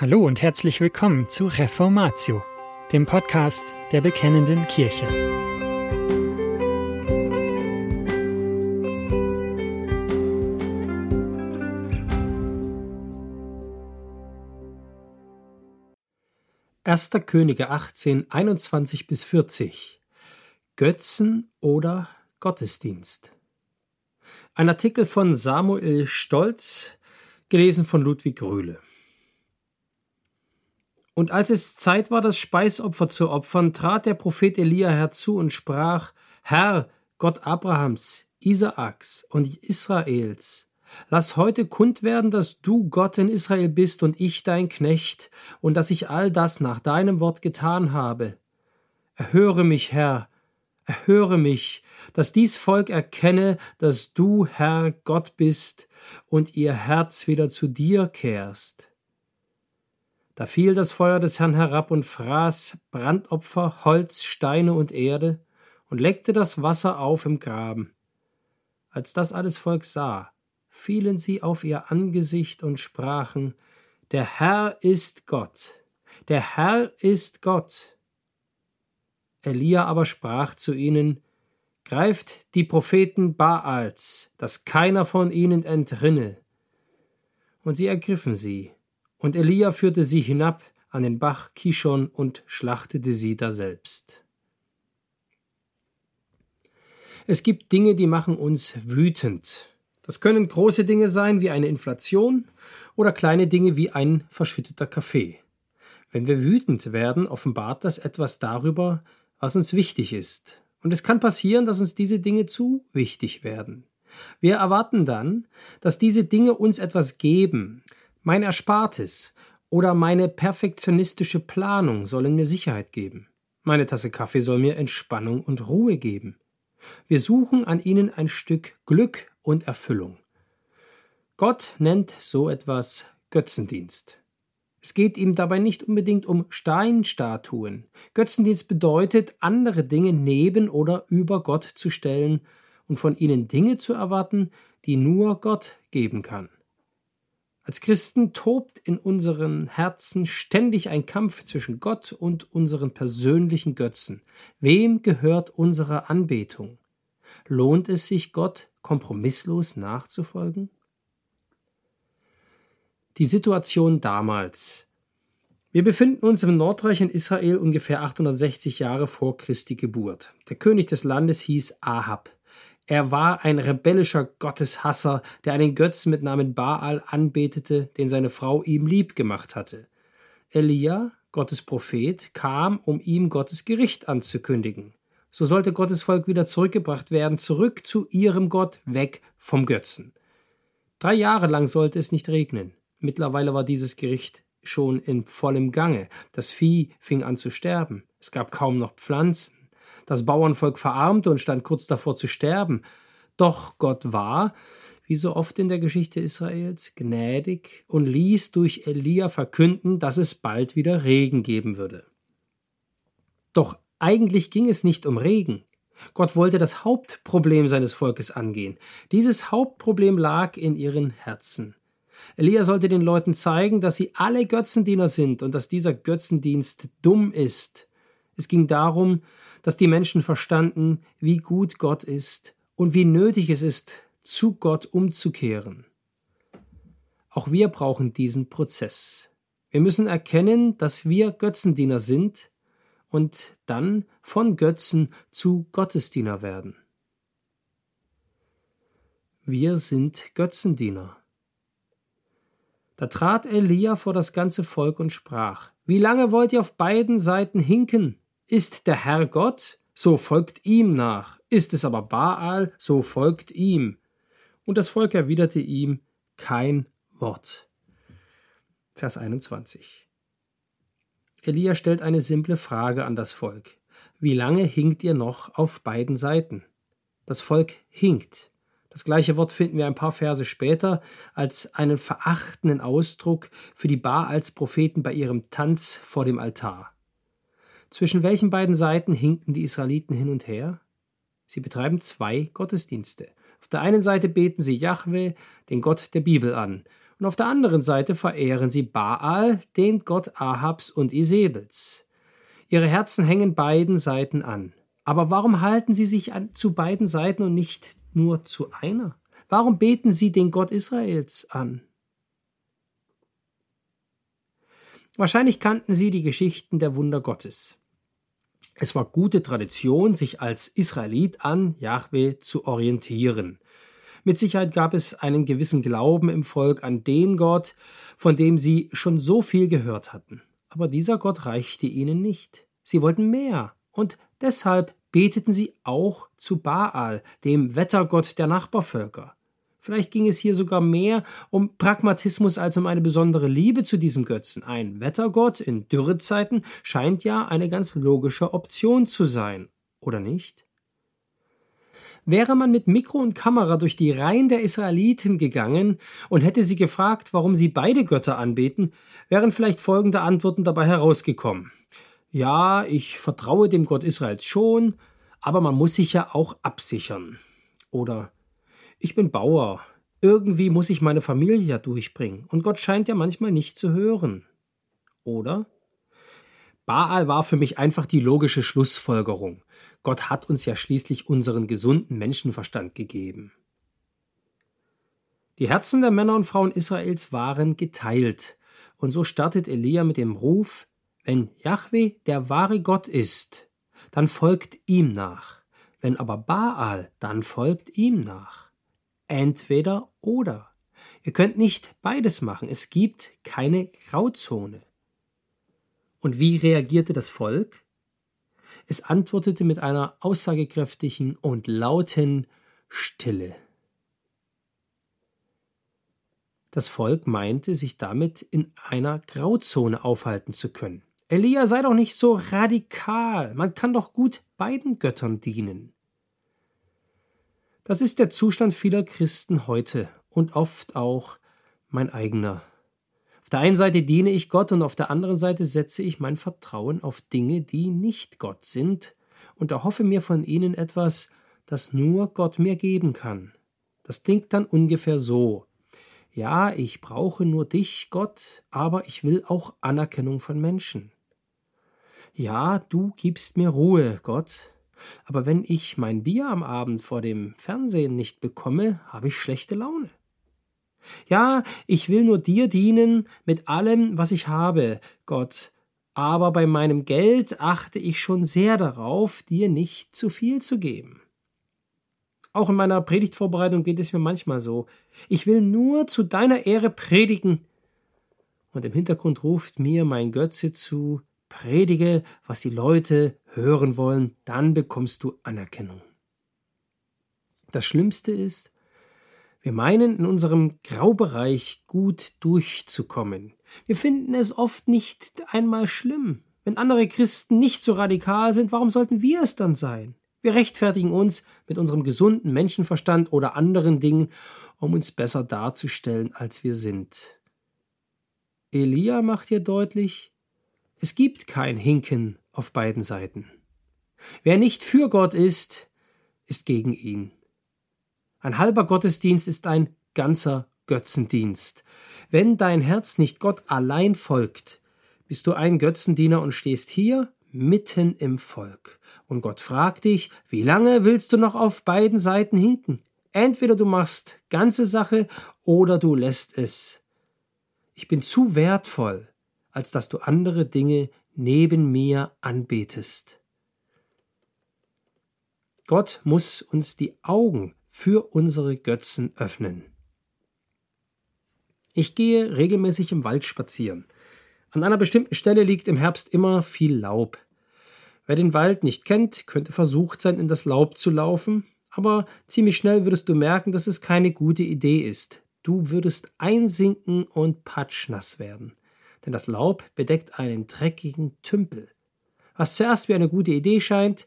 Hallo und herzlich willkommen zu Reformatio, dem Podcast der Bekennenden Kirche. Erster Könige 18, 21 bis 40 Götzen oder Gottesdienst. Ein Artikel von Samuel Stolz, gelesen von Ludwig Rühle. Und als es Zeit war, das Speisopfer zu opfern, trat der Prophet Elia herzu und sprach, Herr, Gott Abrahams, Isaaks und Israels, lass heute kund werden, dass du Gott in Israel bist und ich dein Knecht, und dass ich all das nach deinem Wort getan habe. Erhöre mich, Herr, erhöre mich, dass dies Volk erkenne, dass du, Herr, Gott bist und ihr Herz wieder zu dir kehrst. Da fiel das Feuer des Herrn herab und fraß Brandopfer, Holz, Steine und Erde und leckte das Wasser auf im Graben. Als das alles Volk sah, fielen sie auf ihr Angesicht und sprachen, Der Herr ist Gott, der Herr ist Gott. Elia aber sprach zu ihnen, Greift die Propheten Baals, dass keiner von ihnen entrinne. Und sie ergriffen sie und Elia führte sie hinab an den Bach Kishon und schlachtete sie daselbst. Es gibt Dinge, die machen uns wütend. Das können große Dinge sein wie eine Inflation oder kleine Dinge wie ein verschütteter Kaffee. Wenn wir wütend werden, offenbart das etwas darüber, was uns wichtig ist. Und es kann passieren, dass uns diese Dinge zu wichtig werden. Wir erwarten dann, dass diese Dinge uns etwas geben, mein Erspartes oder meine perfektionistische Planung sollen mir Sicherheit geben. Meine Tasse Kaffee soll mir Entspannung und Ruhe geben. Wir suchen an ihnen ein Stück Glück und Erfüllung. Gott nennt so etwas Götzendienst. Es geht ihm dabei nicht unbedingt um Steinstatuen. Götzendienst bedeutet, andere Dinge neben oder über Gott zu stellen und von ihnen Dinge zu erwarten, die nur Gott geben kann. Als Christen tobt in unseren Herzen ständig ein Kampf zwischen Gott und unseren persönlichen Götzen. Wem gehört unsere Anbetung? Lohnt es sich, Gott kompromisslos nachzufolgen? Die Situation damals. Wir befinden uns im Nordreich in Israel ungefähr 860 Jahre vor Christi Geburt. Der König des Landes hieß Ahab. Er war ein rebellischer Gotteshasser, der einen Götzen mit Namen Baal anbetete, den seine Frau ihm lieb gemacht hatte. Elia, Gottes Prophet, kam, um ihm Gottes Gericht anzukündigen. So sollte Gottes Volk wieder zurückgebracht werden, zurück zu ihrem Gott, weg vom Götzen. Drei Jahre lang sollte es nicht regnen. Mittlerweile war dieses Gericht schon in vollem Gange. Das Vieh fing an zu sterben. Es gab kaum noch Pflanzen. Das Bauernvolk verarmte und stand kurz davor zu sterben. Doch Gott war, wie so oft in der Geschichte Israels, gnädig und ließ durch Elia verkünden, dass es bald wieder Regen geben würde. Doch eigentlich ging es nicht um Regen. Gott wollte das Hauptproblem seines Volkes angehen. Dieses Hauptproblem lag in ihren Herzen. Elia sollte den Leuten zeigen, dass sie alle Götzendiener sind und dass dieser Götzendienst dumm ist. Es ging darum, dass die Menschen verstanden, wie gut Gott ist und wie nötig es ist, zu Gott umzukehren. Auch wir brauchen diesen Prozess. Wir müssen erkennen, dass wir Götzendiener sind und dann von Götzen zu Gottesdiener werden. Wir sind Götzendiener. Da trat Elia vor das ganze Volk und sprach: Wie lange wollt ihr auf beiden Seiten hinken? Ist der Herr Gott, so folgt ihm nach. Ist es aber Baal, so folgt ihm. Und das Volk erwiderte ihm kein Wort. Vers 21. Elia stellt eine simple Frage an das Volk. Wie lange hinkt ihr noch auf beiden Seiten? Das Volk hinkt. Das gleiche Wort finden wir ein paar Verse später als einen verachtenden Ausdruck für die Baals Propheten bei ihrem Tanz vor dem Altar. Zwischen welchen beiden Seiten hinken die Israeliten hin und her? Sie betreiben zwei Gottesdienste. Auf der einen Seite beten sie Jahwe, den Gott der Bibel, an, und auf der anderen Seite verehren sie Baal, den Gott Ahabs und Isebels. Ihre Herzen hängen beiden Seiten an. Aber warum halten sie sich an, zu beiden Seiten und nicht nur zu einer? Warum beten sie den Gott Israels an? Wahrscheinlich kannten sie die Geschichten der Wunder Gottes. Es war gute Tradition, sich als Israelit an Yahweh zu orientieren. Mit Sicherheit gab es einen gewissen Glauben im Volk an den Gott, von dem sie schon so viel gehört hatten. Aber dieser Gott reichte ihnen nicht. Sie wollten mehr, und deshalb beteten sie auch zu Baal, dem Wettergott der Nachbarvölker. Vielleicht ging es hier sogar mehr um Pragmatismus als um eine besondere Liebe zu diesem Götzen. Ein Wettergott in Dürrezeiten scheint ja eine ganz logische Option zu sein, oder nicht? Wäre man mit Mikro und Kamera durch die Reihen der Israeliten gegangen und hätte sie gefragt, warum sie beide Götter anbeten, wären vielleicht folgende Antworten dabei herausgekommen. Ja, ich vertraue dem Gott Israels schon, aber man muss sich ja auch absichern. Oder ich bin Bauer, irgendwie muss ich meine Familie ja durchbringen, und Gott scheint ja manchmal nicht zu hören. Oder Baal war für mich einfach die logische Schlussfolgerung. Gott hat uns ja schließlich unseren gesunden Menschenverstand gegeben. Die Herzen der Männer und Frauen Israels waren geteilt, und so startet Elia mit dem Ruf, wenn Yahweh der wahre Gott ist, dann folgt ihm nach, wenn aber Baal, dann folgt ihm nach. Entweder oder. Ihr könnt nicht beides machen, es gibt keine Grauzone. Und wie reagierte das Volk? Es antwortete mit einer aussagekräftigen und lauten Stille. Das Volk meinte, sich damit in einer Grauzone aufhalten zu können. Elia sei doch nicht so radikal, man kann doch gut beiden Göttern dienen. Das ist der Zustand vieler Christen heute und oft auch mein eigener. Auf der einen Seite diene ich Gott und auf der anderen Seite setze ich mein Vertrauen auf Dinge, die nicht Gott sind und erhoffe mir von ihnen etwas, das nur Gott mir geben kann. Das klingt dann ungefähr so. Ja, ich brauche nur dich, Gott, aber ich will auch Anerkennung von Menschen. Ja, du gibst mir Ruhe, Gott, aber wenn ich mein Bier am Abend vor dem Fernsehen nicht bekomme, habe ich schlechte Laune. Ja, ich will nur dir dienen mit allem, was ich habe, Gott, aber bei meinem Geld achte ich schon sehr darauf, dir nicht zu viel zu geben. Auch in meiner Predigtvorbereitung geht es mir manchmal so. Ich will nur zu deiner Ehre predigen. Und im Hintergrund ruft mir mein Götze zu, predige, was die Leute hören wollen, dann bekommst du Anerkennung. Das Schlimmste ist, wir meinen in unserem Graubereich gut durchzukommen. Wir finden es oft nicht einmal schlimm. Wenn andere Christen nicht so radikal sind, warum sollten wir es dann sein? Wir rechtfertigen uns mit unserem gesunden Menschenverstand oder anderen Dingen, um uns besser darzustellen, als wir sind. Elia macht hier deutlich, es gibt kein Hinken auf beiden Seiten. Wer nicht für Gott ist, ist gegen ihn. Ein halber Gottesdienst ist ein ganzer Götzendienst. Wenn dein Herz nicht Gott allein folgt, bist du ein Götzendiener und stehst hier mitten im Volk. Und Gott fragt dich, wie lange willst du noch auf beiden Seiten hinken? Entweder du machst ganze Sache oder du lässt es. Ich bin zu wertvoll, als dass du andere Dinge neben mir anbetest. Gott muss uns die Augen für unsere Götzen öffnen. Ich gehe regelmäßig im Wald spazieren. An einer bestimmten Stelle liegt im Herbst immer viel Laub. Wer den Wald nicht kennt, könnte versucht sein, in das Laub zu laufen, aber ziemlich schnell würdest du merken, dass es keine gute Idee ist. Du würdest einsinken und patschnass werden, denn das Laub bedeckt einen dreckigen Tümpel. Was zuerst wie eine gute Idee scheint,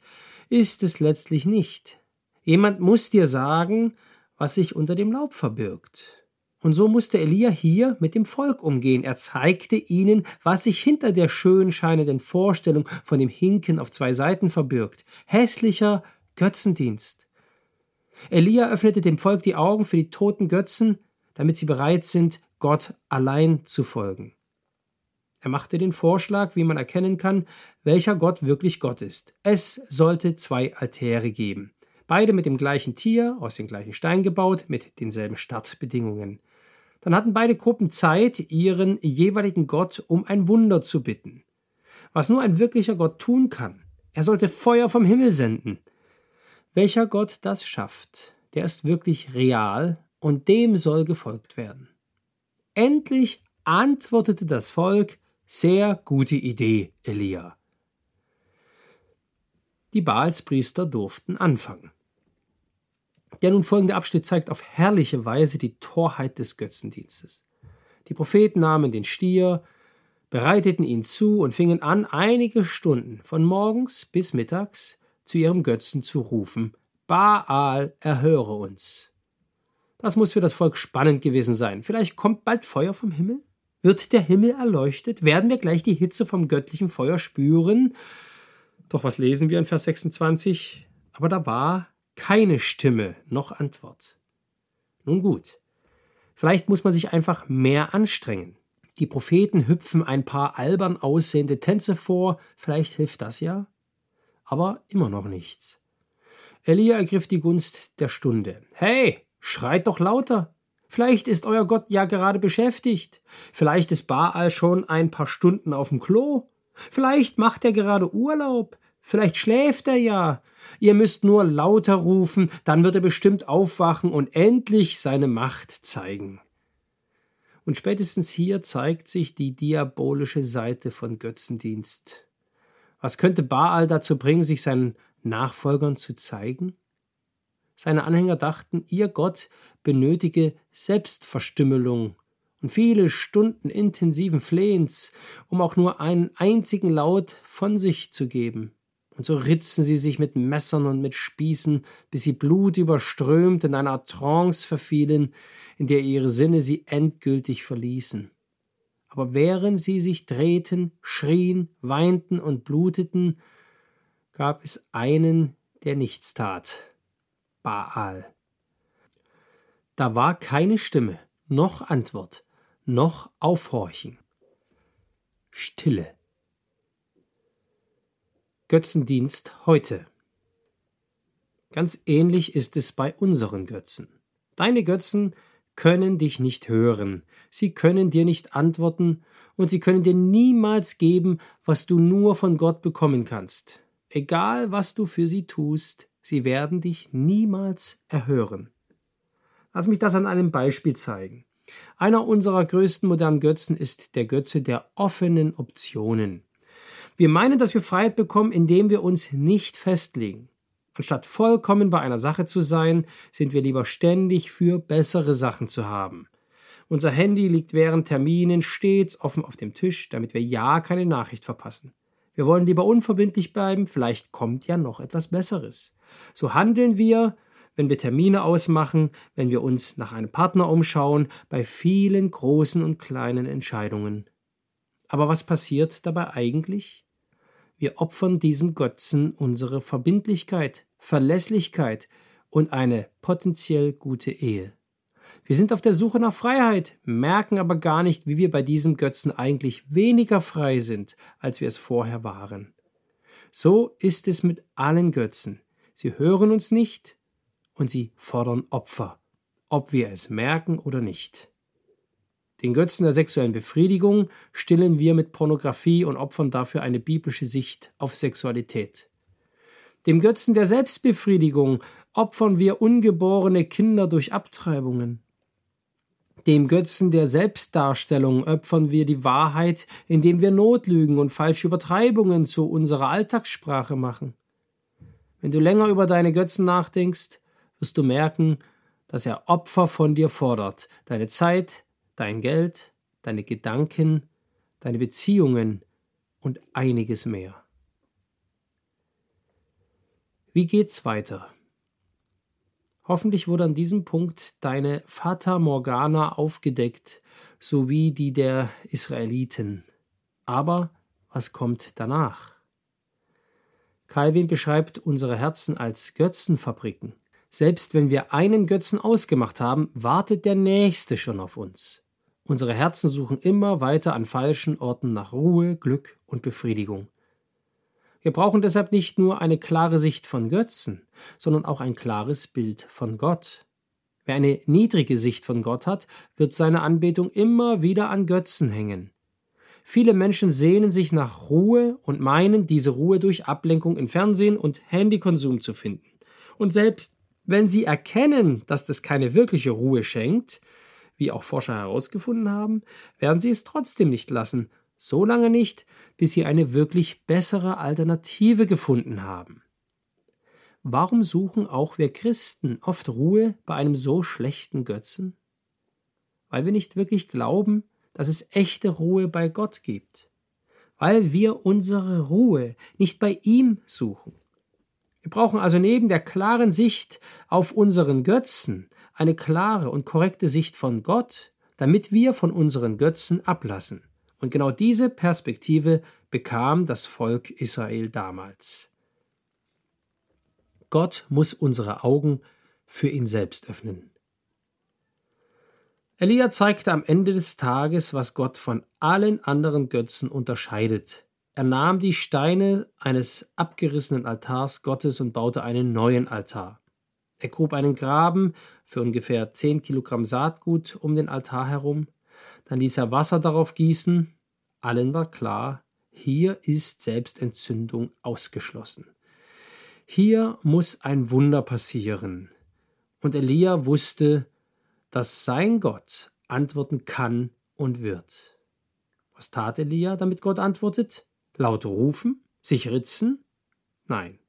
ist es letztlich nicht. Jemand muss dir sagen, was sich unter dem Laub verbirgt. Und so musste Elia hier mit dem Volk umgehen. Er zeigte ihnen, was sich hinter der schön scheinenden Vorstellung von dem Hinken auf zwei Seiten verbirgt. Hässlicher Götzendienst. Elia öffnete dem Volk die Augen für die toten Götzen, damit sie bereit sind, Gott allein zu folgen. Er machte den Vorschlag, wie man erkennen kann, welcher Gott wirklich Gott ist. Es sollte zwei Altäre geben. Beide mit dem gleichen Tier, aus dem gleichen Stein gebaut, mit denselben Startbedingungen. Dann hatten beide Gruppen Zeit, ihren jeweiligen Gott um ein Wunder zu bitten. Was nur ein wirklicher Gott tun kann. Er sollte Feuer vom Himmel senden. Welcher Gott das schafft, der ist wirklich real und dem soll gefolgt werden. Endlich antwortete das Volk, sehr gute Idee, Elia. Die Baalspriester durften anfangen. Der nun folgende Abschnitt zeigt auf herrliche Weise die Torheit des Götzendienstes. Die Propheten nahmen den Stier, bereiteten ihn zu und fingen an, einige Stunden von morgens bis mittags zu ihrem Götzen zu rufen: Baal, erhöre uns. Das muss für das Volk spannend gewesen sein. Vielleicht kommt bald Feuer vom Himmel? Wird der Himmel erleuchtet? Werden wir gleich die Hitze vom göttlichen Feuer spüren? Doch was lesen wir in Vers 26? Aber da war keine Stimme noch Antwort. Nun gut, vielleicht muss man sich einfach mehr anstrengen. Die Propheten hüpfen ein paar albern aussehende Tänze vor, vielleicht hilft das ja. Aber immer noch nichts. Elia ergriff die Gunst der Stunde. Hey, schreit doch lauter! Vielleicht ist euer Gott ja gerade beschäftigt. Vielleicht ist Baal schon ein paar Stunden auf dem Klo. Vielleicht macht er gerade Urlaub. Vielleicht schläft er ja. Ihr müsst nur lauter rufen, dann wird er bestimmt aufwachen und endlich seine Macht zeigen. Und spätestens hier zeigt sich die diabolische Seite von Götzendienst. Was könnte Baal dazu bringen, sich seinen Nachfolgern zu zeigen? Seine Anhänger dachten, ihr Gott benötige Selbstverstümmelung und viele Stunden intensiven Flehens, um auch nur einen einzigen Laut von sich zu geben. Und so ritzen sie sich mit Messern und mit Spießen, bis sie blutüberströmt in einer Trance verfielen, in der ihre Sinne sie endgültig verließen. Aber während sie sich drehten, schrien, weinten und bluteten, gab es einen, der nichts tat. Baal. Da war keine Stimme, noch Antwort, noch Aufhorchen. Stille. Götzendienst heute. Ganz ähnlich ist es bei unseren Götzen. Deine Götzen können dich nicht hören, sie können dir nicht antworten und sie können dir niemals geben, was du nur von Gott bekommen kannst. Egal was du für sie tust, sie werden dich niemals erhören. Lass mich das an einem Beispiel zeigen. Einer unserer größten modernen Götzen ist der Götze der offenen Optionen. Wir meinen, dass wir Freiheit bekommen, indem wir uns nicht festlegen. Anstatt vollkommen bei einer Sache zu sein, sind wir lieber ständig für bessere Sachen zu haben. Unser Handy liegt während Terminen stets offen auf dem Tisch, damit wir ja keine Nachricht verpassen. Wir wollen lieber unverbindlich bleiben, vielleicht kommt ja noch etwas Besseres. So handeln wir, wenn wir Termine ausmachen, wenn wir uns nach einem Partner umschauen, bei vielen großen und kleinen Entscheidungen. Aber was passiert dabei eigentlich? Wir opfern diesem Götzen unsere Verbindlichkeit, Verlässlichkeit und eine potenziell gute Ehe. Wir sind auf der Suche nach Freiheit, merken aber gar nicht, wie wir bei diesem Götzen eigentlich weniger frei sind, als wir es vorher waren. So ist es mit allen Götzen. Sie hören uns nicht und sie fordern Opfer, ob wir es merken oder nicht. Den Götzen der sexuellen Befriedigung stillen wir mit Pornografie und opfern dafür eine biblische Sicht auf Sexualität. Dem Götzen der Selbstbefriedigung opfern wir ungeborene Kinder durch Abtreibungen. Dem Götzen der Selbstdarstellung opfern wir die Wahrheit, indem wir Notlügen und falsche Übertreibungen zu unserer Alltagssprache machen. Wenn du länger über deine Götzen nachdenkst, wirst du merken, dass er Opfer von dir fordert, deine Zeit, dein Geld, deine Gedanken, deine Beziehungen und einiges mehr. Wie geht's weiter? Hoffentlich wurde an diesem Punkt deine Fata Morgana aufgedeckt, sowie die der Israeliten. Aber was kommt danach? Calvin beschreibt unsere Herzen als Götzenfabriken. Selbst wenn wir einen Götzen ausgemacht haben, wartet der nächste schon auf uns. Unsere Herzen suchen immer weiter an falschen Orten nach Ruhe, Glück und Befriedigung. Wir brauchen deshalb nicht nur eine klare Sicht von Götzen, sondern auch ein klares Bild von Gott. Wer eine niedrige Sicht von Gott hat, wird seine Anbetung immer wieder an Götzen hängen. Viele Menschen sehnen sich nach Ruhe und meinen, diese Ruhe durch Ablenkung in Fernsehen und Handykonsum zu finden. Und selbst wenn sie erkennen, dass das keine wirkliche Ruhe schenkt, wie auch Forscher herausgefunden haben, werden sie es trotzdem nicht lassen, so lange nicht, bis sie eine wirklich bessere Alternative gefunden haben. Warum suchen auch wir Christen oft Ruhe bei einem so schlechten Götzen? Weil wir nicht wirklich glauben, dass es echte Ruhe bei Gott gibt. Weil wir unsere Ruhe nicht bei ihm suchen. Wir brauchen also neben der klaren Sicht auf unseren Götzen eine klare und korrekte Sicht von Gott, damit wir von unseren Götzen ablassen. Und genau diese Perspektive bekam das Volk Israel damals. Gott muss unsere Augen für ihn selbst öffnen. Elia zeigte am Ende des Tages, was Gott von allen anderen Götzen unterscheidet. Er nahm die Steine eines abgerissenen Altars Gottes und baute einen neuen Altar. Er grub einen Graben für ungefähr 10 Kilogramm Saatgut um den Altar herum. Dann ließ er Wasser darauf gießen. Allen war klar, hier ist Selbstentzündung ausgeschlossen. Hier muss ein Wunder passieren. Und Elia wusste, dass sein Gott antworten kann und wird. Was tat Elia, damit Gott antwortet? Laut rufen? Sich ritzen? Nein.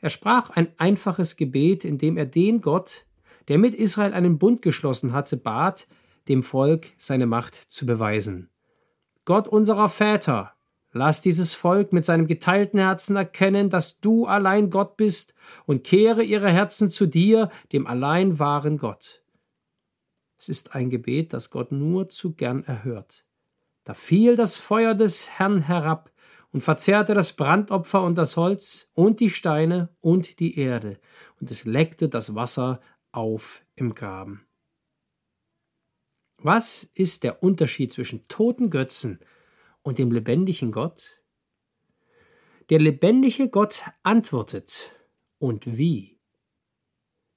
Er sprach ein einfaches Gebet, in dem er den Gott, der mit Israel einen Bund geschlossen hatte, bat, dem Volk seine Macht zu beweisen. Gott unserer Väter, lass dieses Volk mit seinem geteilten Herzen erkennen, dass du allein Gott bist, und kehre ihre Herzen zu dir, dem allein wahren Gott. Es ist ein Gebet, das Gott nur zu gern erhört. Da fiel das Feuer des Herrn herab und verzehrte das Brandopfer und das Holz und die Steine und die Erde, und es leckte das Wasser auf im Graben. Was ist der Unterschied zwischen toten Götzen und dem lebendigen Gott? Der lebendige Gott antwortet. Und wie?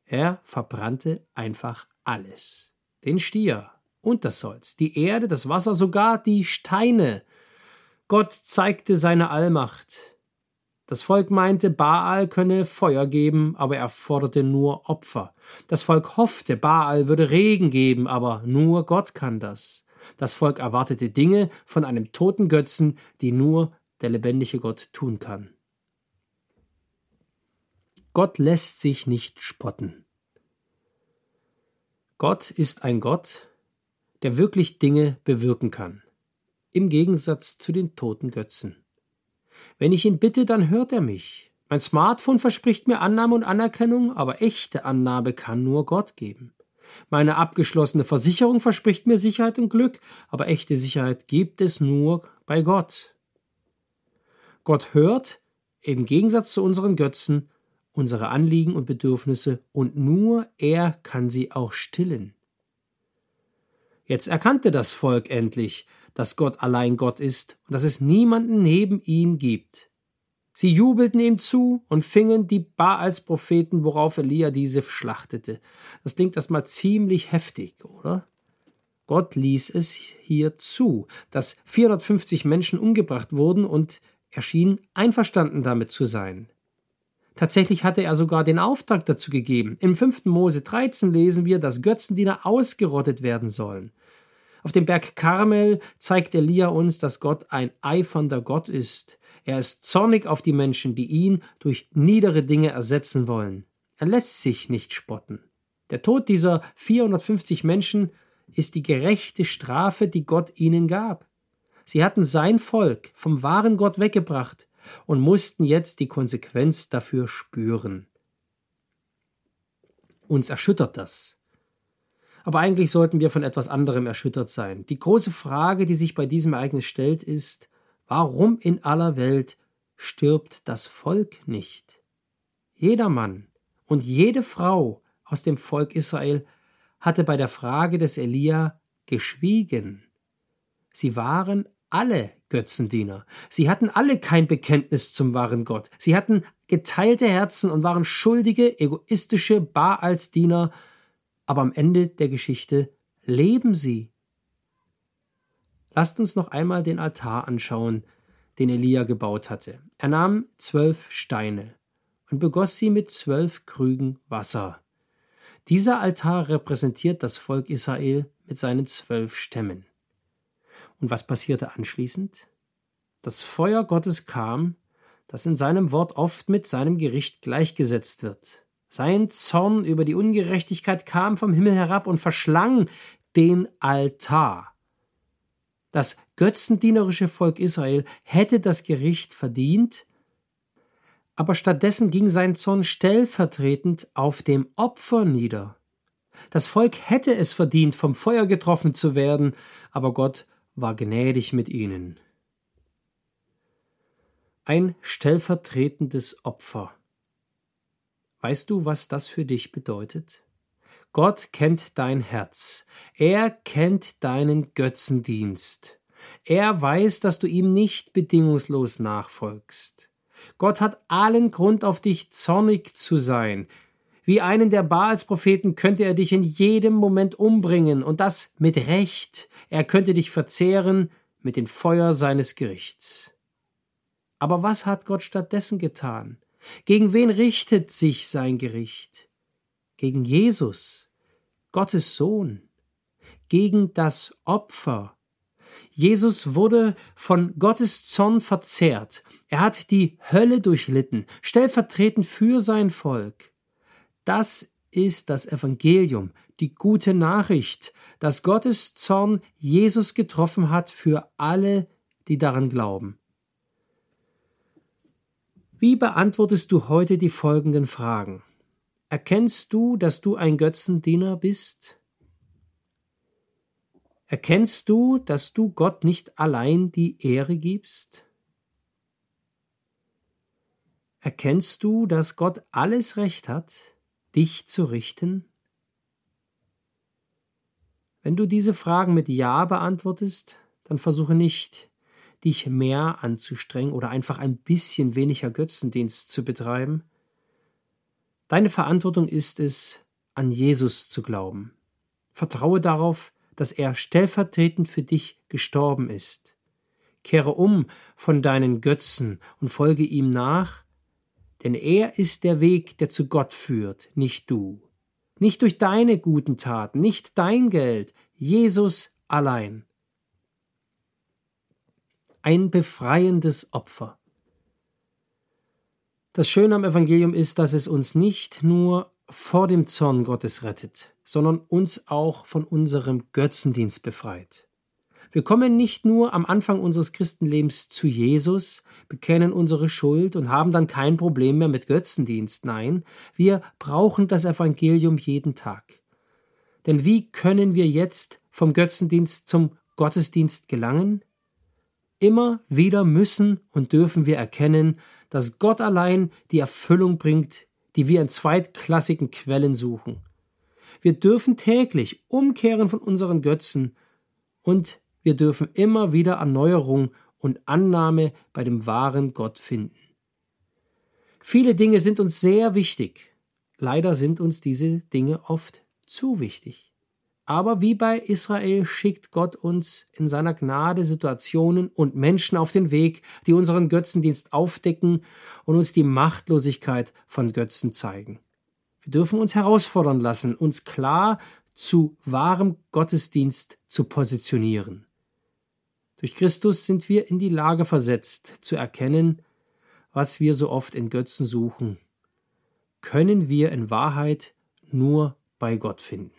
Er verbrannte einfach alles den Stier und das Holz, die Erde, das Wasser, sogar die Steine. Gott zeigte seine Allmacht. Das Volk meinte, Baal könne Feuer geben, aber er forderte nur Opfer. Das Volk hoffte, Baal würde Regen geben, aber nur Gott kann das. Das Volk erwartete Dinge von einem toten Götzen, die nur der lebendige Gott tun kann. Gott lässt sich nicht spotten. Gott ist ein Gott, der wirklich Dinge bewirken kann, im Gegensatz zu den toten Götzen. Wenn ich ihn bitte, dann hört er mich. Mein Smartphone verspricht mir Annahme und Anerkennung, aber echte Annahme kann nur Gott geben. Meine abgeschlossene Versicherung verspricht mir Sicherheit und Glück, aber echte Sicherheit gibt es nur bei Gott. Gott hört, im Gegensatz zu unseren Götzen, unsere Anliegen und Bedürfnisse und nur er kann sie auch stillen. Jetzt erkannte das Volk endlich, dass Gott allein Gott ist und dass es niemanden neben ihn gibt. Sie jubelten ihm zu und fingen die Baals Propheten, worauf Elia diese schlachtete. Das klingt erstmal ziemlich heftig, oder? Gott ließ es hier zu, dass 450 Menschen umgebracht wurden und er schien einverstanden damit zu sein. Tatsächlich hatte er sogar den Auftrag dazu gegeben. Im 5. Mose 13 lesen wir, dass Götzendiener ausgerottet werden sollen. Auf dem Berg Karmel zeigt Elia uns, dass Gott ein eifernder Gott ist. Er ist zornig auf die Menschen, die ihn durch niedere Dinge ersetzen wollen. Er lässt sich nicht spotten. Der Tod dieser 450 Menschen ist die gerechte Strafe, die Gott ihnen gab. Sie hatten sein Volk vom wahren Gott weggebracht und mussten jetzt die Konsequenz dafür spüren. Uns erschüttert das. Aber eigentlich sollten wir von etwas anderem erschüttert sein. Die große Frage, die sich bei diesem Ereignis stellt, ist, warum in aller Welt stirbt das Volk nicht? Jeder Mann und jede Frau aus dem Volk Israel hatte bei der Frage des Elia geschwiegen. Sie waren alle Götzendiener. Sie hatten alle kein Bekenntnis zum wahren Gott. Sie hatten geteilte Herzen und waren schuldige, egoistische Baalsdiener. Aber am Ende der Geschichte leben sie. Lasst uns noch einmal den Altar anschauen, den Elia gebaut hatte. Er nahm zwölf Steine und begoss sie mit zwölf Krügen Wasser. Dieser Altar repräsentiert das Volk Israel mit seinen zwölf Stämmen. Und was passierte anschließend? Das Feuer Gottes kam, das in seinem Wort oft mit seinem Gericht gleichgesetzt wird. Sein Zorn über die Ungerechtigkeit kam vom Himmel herab und verschlang den Altar. Das götzendienerische Volk Israel hätte das Gericht verdient, aber stattdessen ging sein Zorn stellvertretend auf dem Opfer nieder. Das Volk hätte es verdient, vom Feuer getroffen zu werden, aber Gott war gnädig mit ihnen. Ein stellvertretendes Opfer. Weißt du, was das für dich bedeutet? Gott kennt dein Herz. Er kennt deinen Götzendienst. Er weiß, dass du ihm nicht bedingungslos nachfolgst. Gott hat allen Grund, auf dich zornig zu sein. Wie einen der Baals-Propheten könnte er dich in jedem Moment umbringen, und das mit Recht. Er könnte dich verzehren mit dem Feuer seines Gerichts. Aber was hat Gott stattdessen getan? Gegen wen richtet sich sein Gericht? Gegen Jesus, Gottes Sohn, gegen das Opfer. Jesus wurde von Gottes Zorn verzehrt. Er hat die Hölle durchlitten, stellvertretend für sein Volk. Das ist das Evangelium, die gute Nachricht, dass Gottes Zorn Jesus getroffen hat für alle, die daran glauben. Wie beantwortest du heute die folgenden Fragen? Erkennst du, dass du ein Götzendiener bist? Erkennst du, dass du Gott nicht allein die Ehre gibst? Erkennst du, dass Gott alles Recht hat? dich zu richten? Wenn du diese Fragen mit Ja beantwortest, dann versuche nicht, dich mehr anzustrengen oder einfach ein bisschen weniger Götzendienst zu betreiben. Deine Verantwortung ist es, an Jesus zu glauben. Vertraue darauf, dass er stellvertretend für dich gestorben ist. Kehre um von deinen Götzen und folge ihm nach, denn er ist der Weg, der zu Gott führt, nicht du. Nicht durch deine guten Taten, nicht dein Geld, Jesus allein. Ein befreiendes Opfer. Das Schöne am Evangelium ist, dass es uns nicht nur vor dem Zorn Gottes rettet, sondern uns auch von unserem Götzendienst befreit. Wir kommen nicht nur am Anfang unseres Christenlebens zu Jesus, bekennen unsere Schuld und haben dann kein Problem mehr mit Götzendienst. Nein, wir brauchen das Evangelium jeden Tag. Denn wie können wir jetzt vom Götzendienst zum Gottesdienst gelangen? Immer wieder müssen und dürfen wir erkennen, dass Gott allein die Erfüllung bringt, die wir in zweitklassigen Quellen suchen. Wir dürfen täglich umkehren von unseren Götzen und wir dürfen immer wieder Erneuerung und Annahme bei dem wahren Gott finden. Viele Dinge sind uns sehr wichtig. Leider sind uns diese Dinge oft zu wichtig. Aber wie bei Israel schickt Gott uns in seiner Gnade Situationen und Menschen auf den Weg, die unseren Götzendienst aufdecken und uns die Machtlosigkeit von Götzen zeigen. Wir dürfen uns herausfordern lassen, uns klar zu wahrem Gottesdienst zu positionieren. Durch Christus sind wir in die Lage versetzt, zu erkennen, was wir so oft in Götzen suchen, können wir in Wahrheit nur bei Gott finden.